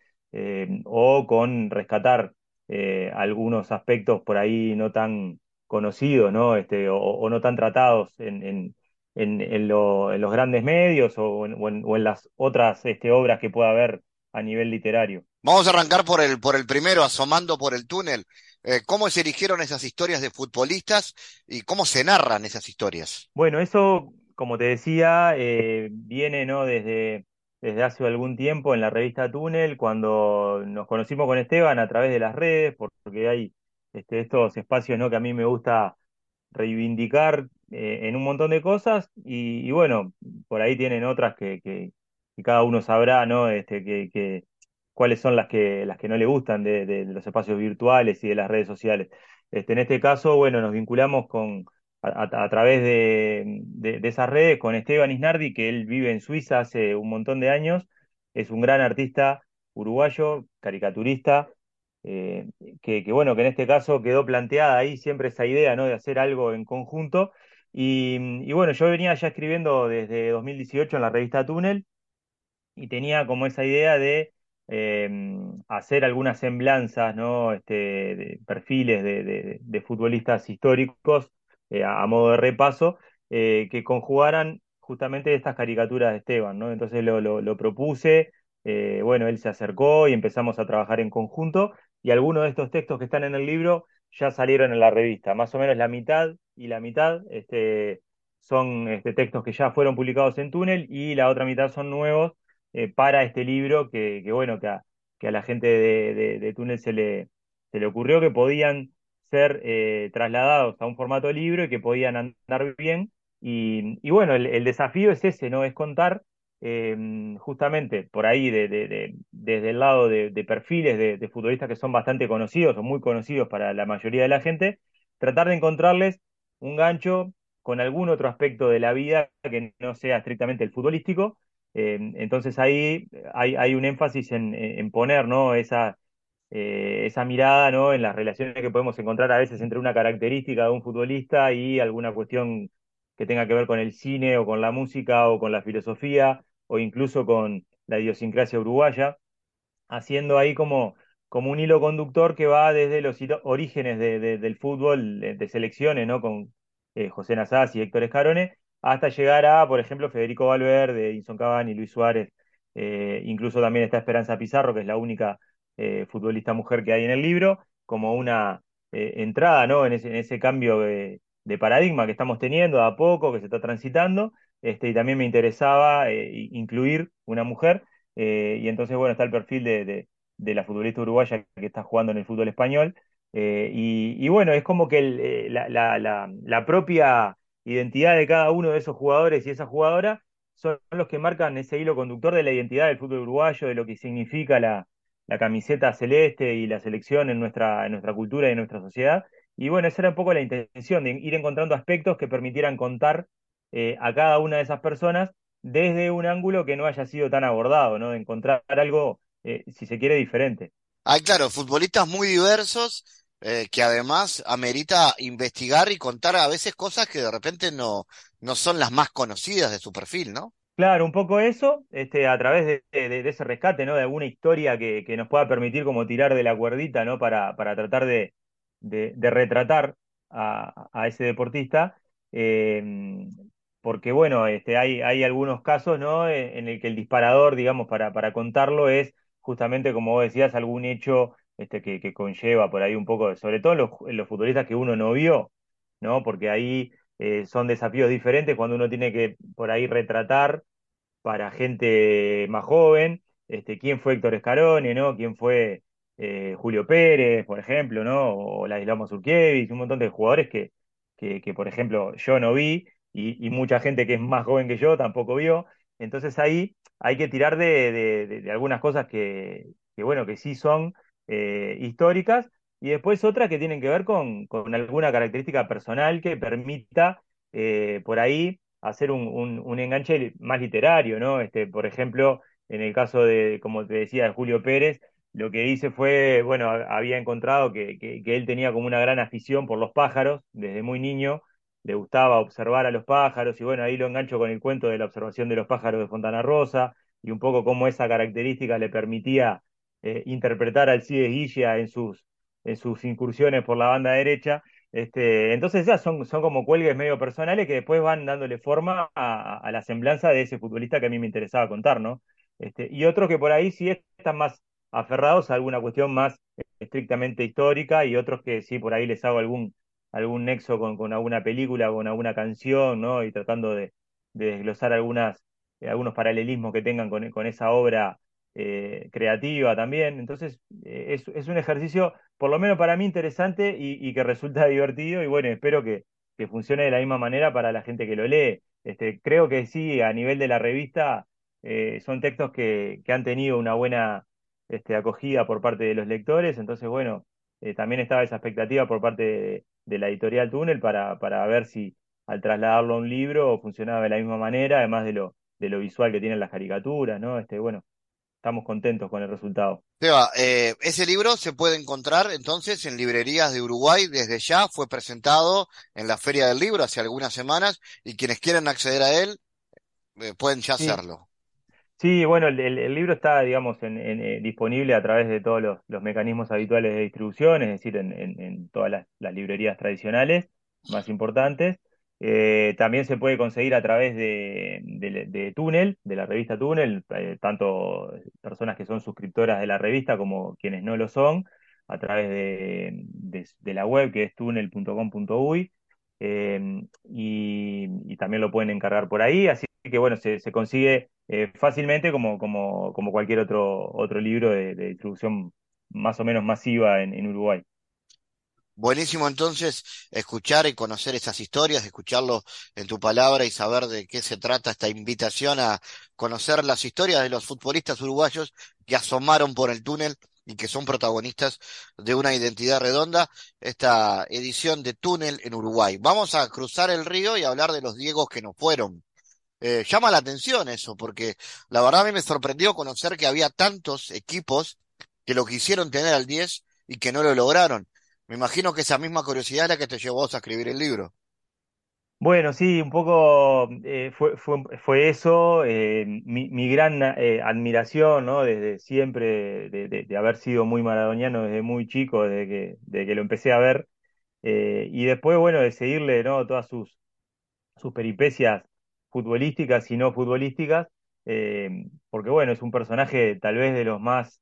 o con rescatar eh, algunos aspectos por ahí no tan conocidos, ¿no? Este, o, no tan tratados en, en, en, los grandes medios o, en, las otras este, obras que pueda haber a nivel literario. Vamos a arrancar por el, por el primero, asomando por el túnel. Eh, ¿Cómo se eligieron esas historias de futbolistas y cómo se narran esas historias? Bueno, eso, como te decía, eh, viene ¿no? desde, desde hace algún tiempo en la revista Túnel, cuando nos conocimos con Esteban a través de las redes, porque hay este, estos espacios ¿no? que a mí me gusta reivindicar eh, en un montón de cosas, y, bueno, por ahí tienen otras que, cada uno sabrá, ¿no? Este, que, cuáles son las que, las que no le gustan de, de, los espacios virtuales y de las redes sociales. Este, en este caso, bueno, nos vinculamos con, a, través de, esas redes con Esteban Isnardi, que él vive en Suiza hace un montón de años, es un gran artista uruguayo, caricaturista, eh, que, bueno, que en este caso quedó planteada ahí siempre esa idea, ¿no? De hacer algo en conjunto. Y, bueno, yo venía ya escribiendo desde 2018 en la revista Túnel y tenía como esa idea de Em, hacer algunas semblanzas, ¿no? Este, de perfiles de, futbolistas históricos eh, a, modo de repaso, eh, que conjugaran justamente estas caricaturas de Esteban, ¿no? Entonces lo, propuse, eh, bueno, él se acercó y empezamos a trabajar en conjunto, y algunos de estos textos que están en el libro ya salieron en la revista, más o menos la mitad y la mitad este, son este, textos que ya fueron publicados en Túnel y la otra mitad son nuevos para este libro que, bueno, que a, que a la gente de, de, Túnel se le, se le ocurrió que podían ser eh, trasladados a un formato libro y que podían andar bien. Y, bueno, el, desafío es ese, ¿no? Es contar eh, justamente por ahí de, de, desde el lado de, perfiles de, futbolistas que son bastante conocidos o muy conocidos para la mayoría de la gente, tratar de encontrarles un gancho con algún otro aspecto de la vida que no sea estrictamente el futbolístico. Eh, entonces ahí hay, un énfasis en, poner ¿no? esa, eh, esa mirada ¿no? en las relaciones que podemos encontrar a veces entre una característica de un futbolista y alguna cuestión que tenga que ver con el cine o con la música o con la filosofía o incluso con la idiosincrasia uruguaya, haciendo ahí como, como un hilo conductor que va desde los orígenes del fútbol de, selecciones, ¿no? Con eh, José Nazás y Héctor Escarone, hasta llegar a, por ejemplo, Federico Valverde, Inson Cavani, Luis Suárez, eh, incluso también está Esperanza Pizarro, que es la única eh, futbolista mujer que hay en el libro, como una entrada, ¿no? En ese, en ese cambio de, paradigma que estamos teniendo a poco, que se está transitando, este, y también me interesaba eh, incluir una mujer, eh, y entonces, bueno, está el perfil de, de, la futbolista uruguaya que está jugando en el fútbol español, eh, y, bueno, es como que la, la, la, propia identidad de cada uno de esos jugadores y esa jugadora son los que marcan ese hilo conductor de la identidad del fútbol uruguayo, de lo que significa la, la camiseta celeste y la selección en nuestra, nuestra cultura y en nuestra sociedad. Y bueno, esa era un poco la intención, de ir encontrando aspectos que permitieran contar eh, a cada una de esas personas desde un ángulo que no haya sido tan abordado, ¿no? De encontrar algo, eh, si se quiere, diferente. Hay, claro, futbolistas muy diversos, eh, que además amerita investigar y contar a veces cosas que de repente no, no son las más conocidas de su perfil, ¿no? Claro, un poco eso, este, a través de, ese rescate, ¿no? De alguna historia que, que, nos pueda permitir como tirar de la cuerdita, ¿no? Para, para tratar de, de, retratar a, ese deportista, eh, porque bueno, este, hay, hay algunos casos ¿no? en, el que el disparador, digamos, para, para contarlo es justamente, como vos decías, algún hecho este, que, conlleva por ahí un poco, sobre todo los, los futbolistas que uno no vio, ¿no? Porque ahí eh, son desafíos diferentes cuando uno tiene que por ahí retratar para gente más joven, este, quién fue Héctor Escarone, ¿no? ¿Quién fue eh, Julio Pérez, por ejemplo, ¿no? O Ladislao Mazurkiewicz, un montón de jugadores que, que, por ejemplo, yo no vi y, mucha gente que es más joven que yo tampoco vio. Entonces ahí hay que tirar de, algunas cosas que, que, bueno, que sí son eh, históricas y después otras que tienen que ver con, con alguna característica personal que permita eh, por ahí hacer un, un, enganche más literario, ¿no? Este, por ejemplo, en el caso de, como te decía, de Julio Pérez, lo que hice fue, bueno, había encontrado que, que, él tenía como una gran afición por los pájaros desde muy niño, le gustaba observar a los pájaros y bueno, ahí lo engancho con el cuento de la observación de los pájaros de Fontana Rosa y un poco cómo esa característica le permitía eh, interpretar al Cide Guilla en sus, en sus incursiones por la banda derecha. Este, entonces ya son, son como cuelgues medio personales que después van dándole forma a, la semblanza de ese futbolista que a mí me interesaba contar, ¿no? Este, y otros que por ahí sí están más aferrados a alguna cuestión más estrictamente histórica y otros que sí, por ahí les hago algún, algún nexo con, con alguna película, con alguna canción, ¿no? Y tratando de, desglosar algunas, eh, algunos paralelismos que tengan con, con esa obra eh, creativa también. Entonces, eh, es, es, un ejercicio, por lo menos para mí, interesante y, que resulta divertido y bueno, espero que, que, funcione de la misma manera para la gente que lo lee. Este, creo que sí, a nivel de la revista, son textos que, que han tenido una buena este, acogida por parte de los lectores, entonces bueno, eh, también estaba esa expectativa por parte de, la editorial Túnel para, para ver si al trasladarlo a un libro funcionaba de la misma manera, además de lo, de lo visual que tienen las caricaturas, ¿no? Este, bueno, estamos contentos con el resultado. Seba, eh, ese libro se puede encontrar entonces en librerías de Uruguay desde ya, fue presentado en la Feria del Libro hace algunas semanas y quienes quieran acceder a él eh, pueden ya hacerlo. Sí, bueno, el, libro está, digamos, en, eh, disponible a través de todos los, mecanismos habituales de distribución, es decir, en, todas las, librerías tradicionales más importantes. Eh, también se puede conseguir a través de, de, Túnel, de la revista Túnel, eh, tanto personas que son suscriptoras de la revista como quienes no lo son, a través de, la web que es túnel.com.uy. y, y, también lo pueden encargar por ahí, así que bueno, se, se consigue eh, fácilmente como, como, como cualquier otro, otro libro de, distribución más o menos masiva en, Uruguay. Buenísimo entonces escuchar y conocer esas historias, escucharlo en tu palabra y saber de qué se trata esta invitación a conocer las historias de los futbolistas uruguayos que asomaron por el túnel y que son protagonistas de una identidad redonda, esta edición de Túnel en Uruguay. Vamos a cruzar el río y hablar de los Diegos que no fueron. Eh, llama la atención eso, porque la verdad a mí me sorprendió conocer que había tantos equipos que lo quisieron tener al 10 y que no lo lograron. Me imagino que esa misma curiosidad es la que te llevó a escribir el libro. Bueno, sí, un poco eh, fue, fue, eso, eh, mi, mi, gran eh, admiración, ¿no? Desde siempre, de, de, de, haber sido muy maradoniano desde muy chico, desde que, desde que lo empecé a ver, y después, bueno, de seguirle, ¿no? Todas sus, sus peripecias futbolísticas y no futbolísticas, porque, bueno, es un personaje tal vez de los más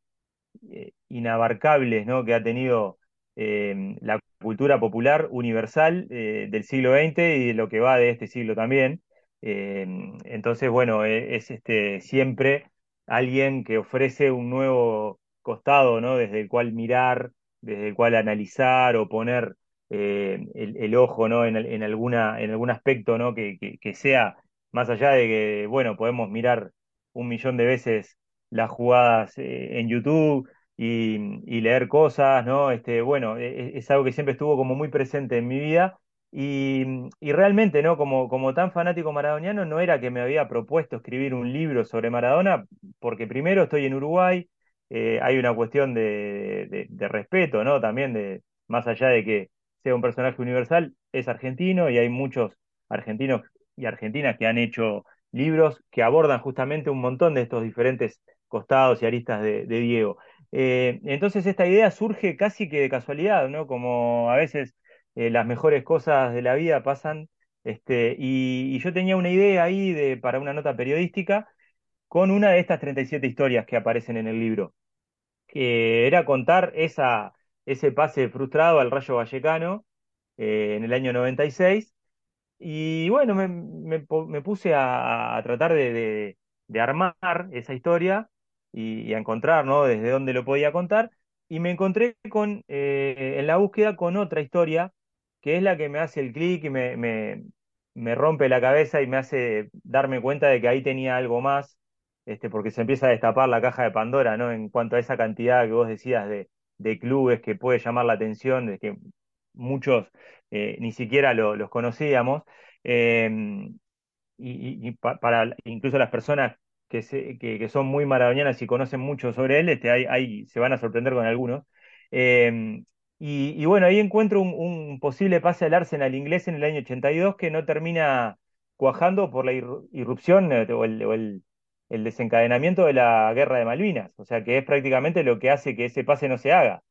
inabarcables, ¿no? Que ha tenido eh, la cultura popular universal eh, del siglo XX y de lo que va de este siglo también. Eh, entonces, bueno, e, es, este, siempre alguien que ofrece un nuevo costado, ¿no? Desde el cual mirar, desde el cual analizar o poner el, ojo, ¿no? En, en, alguna, en algún aspecto, ¿no? Que, que, que sea más allá de que, bueno, podemos mirar un millón de veces las jugadas en YouTube, y, leer cosas, ¿no? Este, bueno, es, e, es, algo que siempre estuvo como muy presente en mi vida y, realmente, ¿no? Como, como tan fanático maradoniano, no era que me había propuesto escribir un libro sobre Maradona, porque primero estoy en Uruguay, eh, hay una cuestión de, de, respeto, ¿no? También de, más allá de que sea un personaje universal, es argentino y hay muchos argentinos y argentinas que han hecho libros que abordan justamente un montón de estos diferentes costados y aristas de Diego. Eh, entonces esta idea surge casi que de casualidad, ¿no? Como a veces eh, las mejores cosas de la vida pasan, este, y, yo tenía una idea ahí de, para una nota periodística con una de estas 37 historias que aparecen en el libro, que era contar ese pase frustrado al Rayo Vallecano eh, en el año 96, y bueno, me, me, me puse a, tratar de armar esa historia y, a encontrar, ¿no? Desde dónde lo podía contar. Y me encontré con, eh, en la búsqueda con otra historia, que es la que me hace el clic y me, me, me, rompe la cabeza y me hace darme cuenta de que ahí tenía algo más, este, porque se empieza a destapar la caja de Pandora, ¿no? En cuanto a esa cantidad que vos decías de, de clubes que puede llamar la atención, de que muchos eh, ni siquiera lo, los conocíamos. Eh, y, y pa, para incluso las personas que, se, que, que, son muy maradonianas y conocen mucho sobre él, este, ahí, se van a sorprender con algunos. Eh, y, bueno, ahí encuentro un, posible pase al Arsenal inglés en el año 82 que no termina cuajando por la irrupción eh, o, el, desencadenamiento de la guerra de Malvinas, o sea que es prácticamente lo que hace que ese pase no se haga.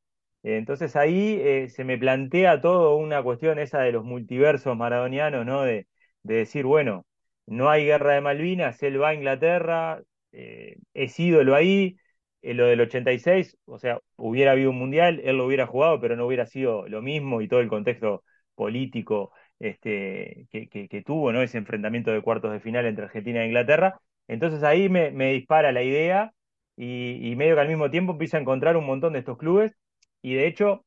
Entonces ahí eh, se me plantea todo una cuestión esa de los multiversos maradonianos, ¿no? De decir, bueno, no hay guerra de Malvinas, él va a Inglaterra, eh, es ídolo ahí, eh, lo del 86, o sea, hubiera habido un mundial, él lo hubiera jugado, pero no hubiera sido lo mismo y todo el contexto político este, que, que, que tuvo, ¿no? Ese enfrentamiento de cuartos de final entre Argentina e Inglaterra. Entonces ahí me, dispara la idea y, medio que al mismo tiempo empiezo a encontrar un montón de estos clubes y de hecho,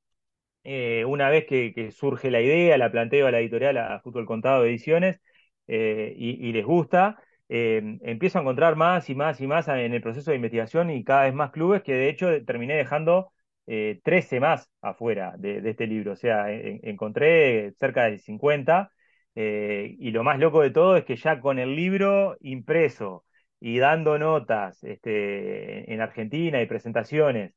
eh, una vez que, que, surge la idea, la planteo a la editorial, a Fútbol Contado de Ediciones, eh, y, les gusta, eh, empiezo a encontrar más y más y más en el proceso de investigación y cada vez más clubes que de hecho terminé dejando eh, 13 más afuera de, este libro. O sea, en, encontré cerca de 50 eh, y lo más loco de todo es que ya con el libro impreso y dando notas este, en Argentina y presentaciones,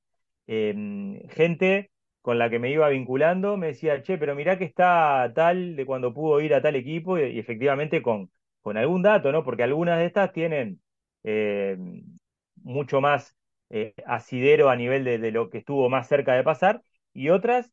gente con la que me iba vinculando, me decía, che, pero mirá que está tal de cuando pudo ir a tal equipo, y, efectivamente con, con algún dato, ¿no? Porque algunas de estas tienen eh, mucho más eh, asidero a nivel de, de, lo que estuvo más cerca de pasar, y otras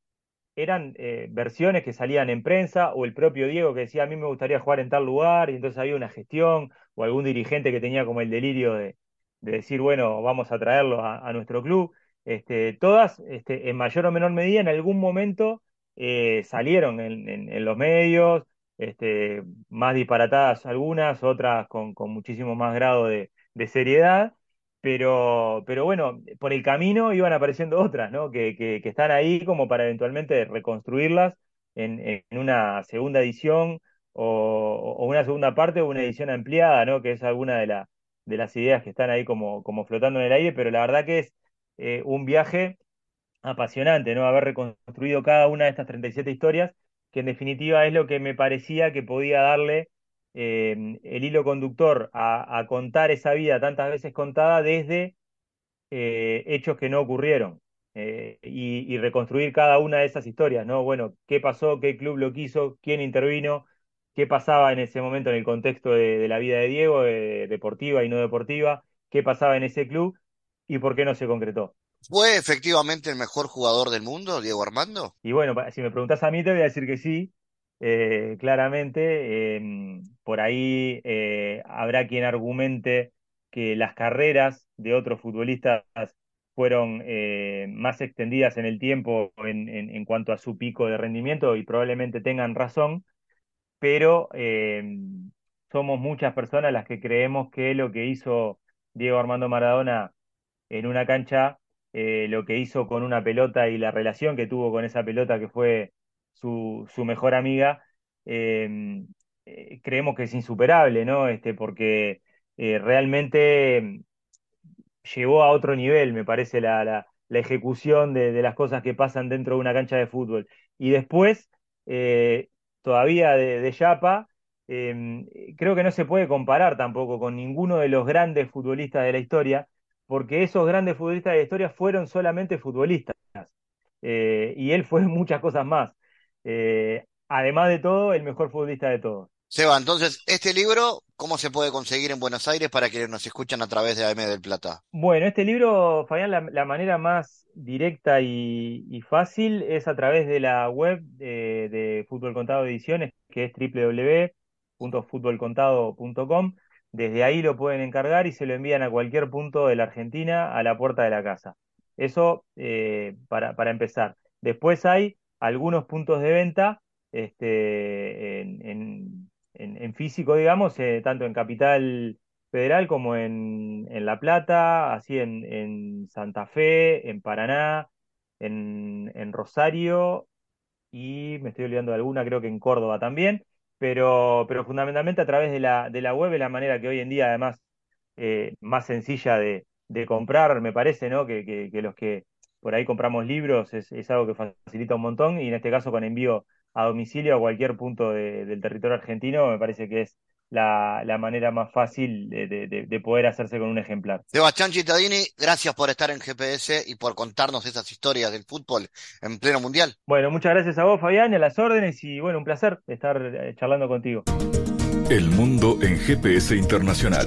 eran eh, versiones que salían en prensa, o el propio Diego que decía, a mí me gustaría jugar en tal lugar, y entonces había una gestión, o algún dirigente que tenía como el delirio de, de decir, bueno, vamos a traerlo a nuestro club este, todas, este, en mayor o menor medida, en algún momento eh, salieron en, los medios, este, más disparatadas algunas, otras con, muchísimo más grado de, seriedad, pero, pero bueno, por el camino iban apareciendo otras. Que, están ahí como para eventualmente reconstruirlas en, una segunda edición o, una segunda parte o una edición ampliada, ¿no? Que es alguna de las ideas que están ahí como, como flotando en el aire, pero la verdad que es eh, un viaje apasionante, ¿no? Haber reconstruido cada una de estas 37 historias, que en definitiva es lo que me parecía que podía darle eh, el hilo conductor a, contar esa vida tantas veces contada desde eh, hechos que no ocurrieron. Y, reconstruir cada una de esas historias, ¿no? Bueno, qué pasó, qué club lo quiso, quién intervino, qué pasaba en ese momento en el contexto de, la vida de Diego, deportiva y no deportiva, qué pasaba en ese club y por qué no se concretó. ¿Fue efectivamente el mejor jugador del mundo, Diego Armando? Y bueno, si me preguntas a mí, te voy a decir que sí, eh, claramente. Em, por ahí eh, habrá quien argumente que las carreras de otros futbolistas fueron eh, más extendidas en el tiempo en, cuanto a su pico de rendimiento y probablemente tengan razón, pero em, somos muchas personas las que creemos que lo que hizo Diego Armando Maradona en una cancha eh, lo que hizo con una pelota y la relación que tuvo con esa pelota que fue su, mejor amiga, em, eh, creemos que es insuperable, ¿no? Este, porque eh, realmente em, llevó a otro nivel, me parece, la, la, ejecución de, las cosas que pasan dentro de una cancha de fútbol. Y después, todavía de, de Yapa, em, creo que no se puede comparar tampoco con ninguno de los grandes futbolistas de la historia, porque esos grandes futbolistas de la historia fueron solamente futbolistas. Eh, y él fue muchas cosas más. Eh, además de todo, el mejor futbolista de todos. Seba, entonces, este libro, ¿cómo se puede conseguir en Buenos Aires para quienes nos escuchan a través de AM del Plata? Bueno, este libro, Fabián, la, manera más directa y, fácil es a través de la web de, de Fútbol Contado Ediciones, que es www.futbolcontado.com. Desde ahí lo pueden encargar y se lo envían a cualquier punto de la Argentina a la puerta de la casa. Eso eh, para, para, empezar. Después hay algunos puntos de venta este, en, en, físico, digamos, eh, tanto en Capital Federal como en, en La Plata, así en, Santa Fe, en Paraná, en, Rosario y me estoy olvidando de alguna, creo que en Córdoba también pero, pero fundamentalmente a través de la, de la web es la manera que hoy en día además eh, más sencilla de, comprar, me parece, ¿no? Que, los que por ahí compramos libros es, algo que facilita un montón y en este caso con envío a domicilio a cualquier punto del territorio argentino me parece que es la, manera más fácil de, poder hacerse con un ejemplar. Sebastián Cittadini, gracias por estar en GPS y por contarnos esas historias del fútbol en pleno mundial. Bueno, muchas gracias a vos, Fabián, y a las órdenes, y bueno, un placer estar eh, charlando contigo. El mundo en GPS Internacional.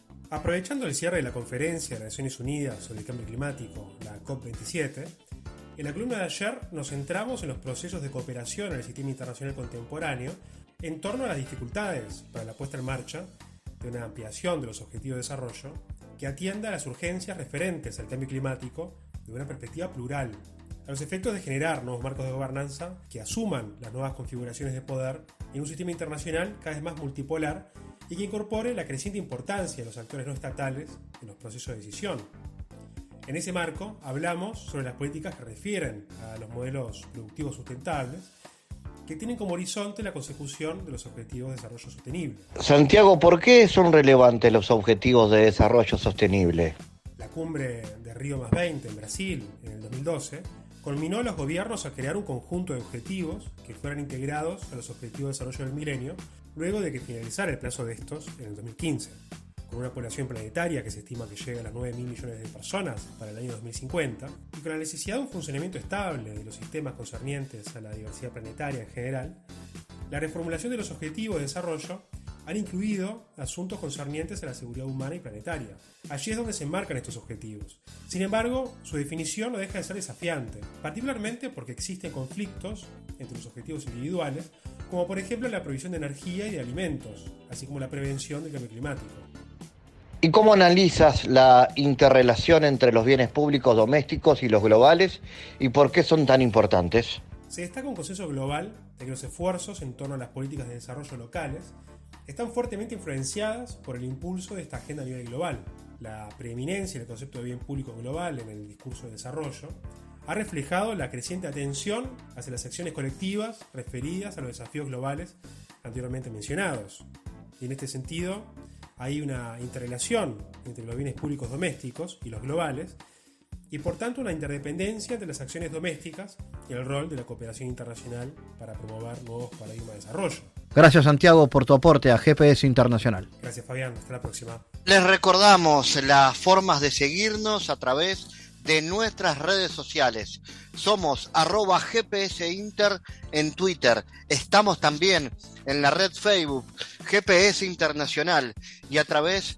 Aprovechando el cierre de la conferencia de Naciones Unidas sobre el cambio climático, la COP27, en la columna de ayer nos centramos en los procesos de cooperación en el sistema internacional contemporáneo en torno a las dificultades para la puesta en marcha de una ampliación de los objetivos de desarrollo que atienda a las urgencias referentes al cambio climático de una perspectiva plural, a los efectos de generar nuevos marcos de gobernanza que asuman las nuevas configuraciones de poder en un sistema internacional cada vez más multipolar y que incorpore la creciente importancia de los actores no estatales en los procesos de decisión. En ese marco hablamos sobre las políticas que refieren a los modelos productivos sustentables que tienen como horizonte la consecución de los objetivos de desarrollo sostenible. Santiago, ¿por qué son relevantes los objetivos de desarrollo sostenible? La cumbre de Río más 20 en Brasil en el 2012 culminó a los gobiernos a crear un conjunto de objetivos que fueran integrados a los objetivos de desarrollo del milenio luego de que finalizara el plazo de estos en el 2015. Con una población planetaria que se estima que llega a las 9.000 millones de personas para el año 2050, y con la necesidad de un funcionamiento estable de los sistemas concernientes a la diversidad planetaria en general, la reformulación de los objetivos de desarrollo han incluido asuntos concernientes a la seguridad humana y planetaria. Allí es donde se enmarcan estos objetivos. Sin embargo, su definición no deja de ser desafiante, particularmente porque existen conflictos entre los objetivos individuales, como por ejemplo la provisión de energía y de alimentos, así como la prevención del cambio climático. ¿Y cómo analizas la interrelación entre los bienes públicos domésticos y los globales y por qué son tan importantes? Se destaca un consenso global de que los esfuerzos en torno a las políticas de desarrollo locales están fuertemente influenciadas por el impulso de esta agenda a nivel global. La preeminencia del concepto de bien público global en el discurso de desarrollo ha reflejado la creciente atención hacia las acciones colectivas referidas a los desafíos globales anteriormente mencionados. Y en este sentido, hay una interrelación entre los bienes públicos domésticos y los globales, y por tanto una interdependencia entre las acciones domésticas y el rol de la cooperación internacional para promover nuevos paradigmas de desarrollo. Gracias Santiago por tu aporte a GPS Internacional. Gracias Fabián, hasta la próxima. Les recordamos las formas de seguirnos a través de nuestras redes sociales. Somos arroba GPS Inter en Twitter. Estamos también en la red Facebook GPS Internacional y a través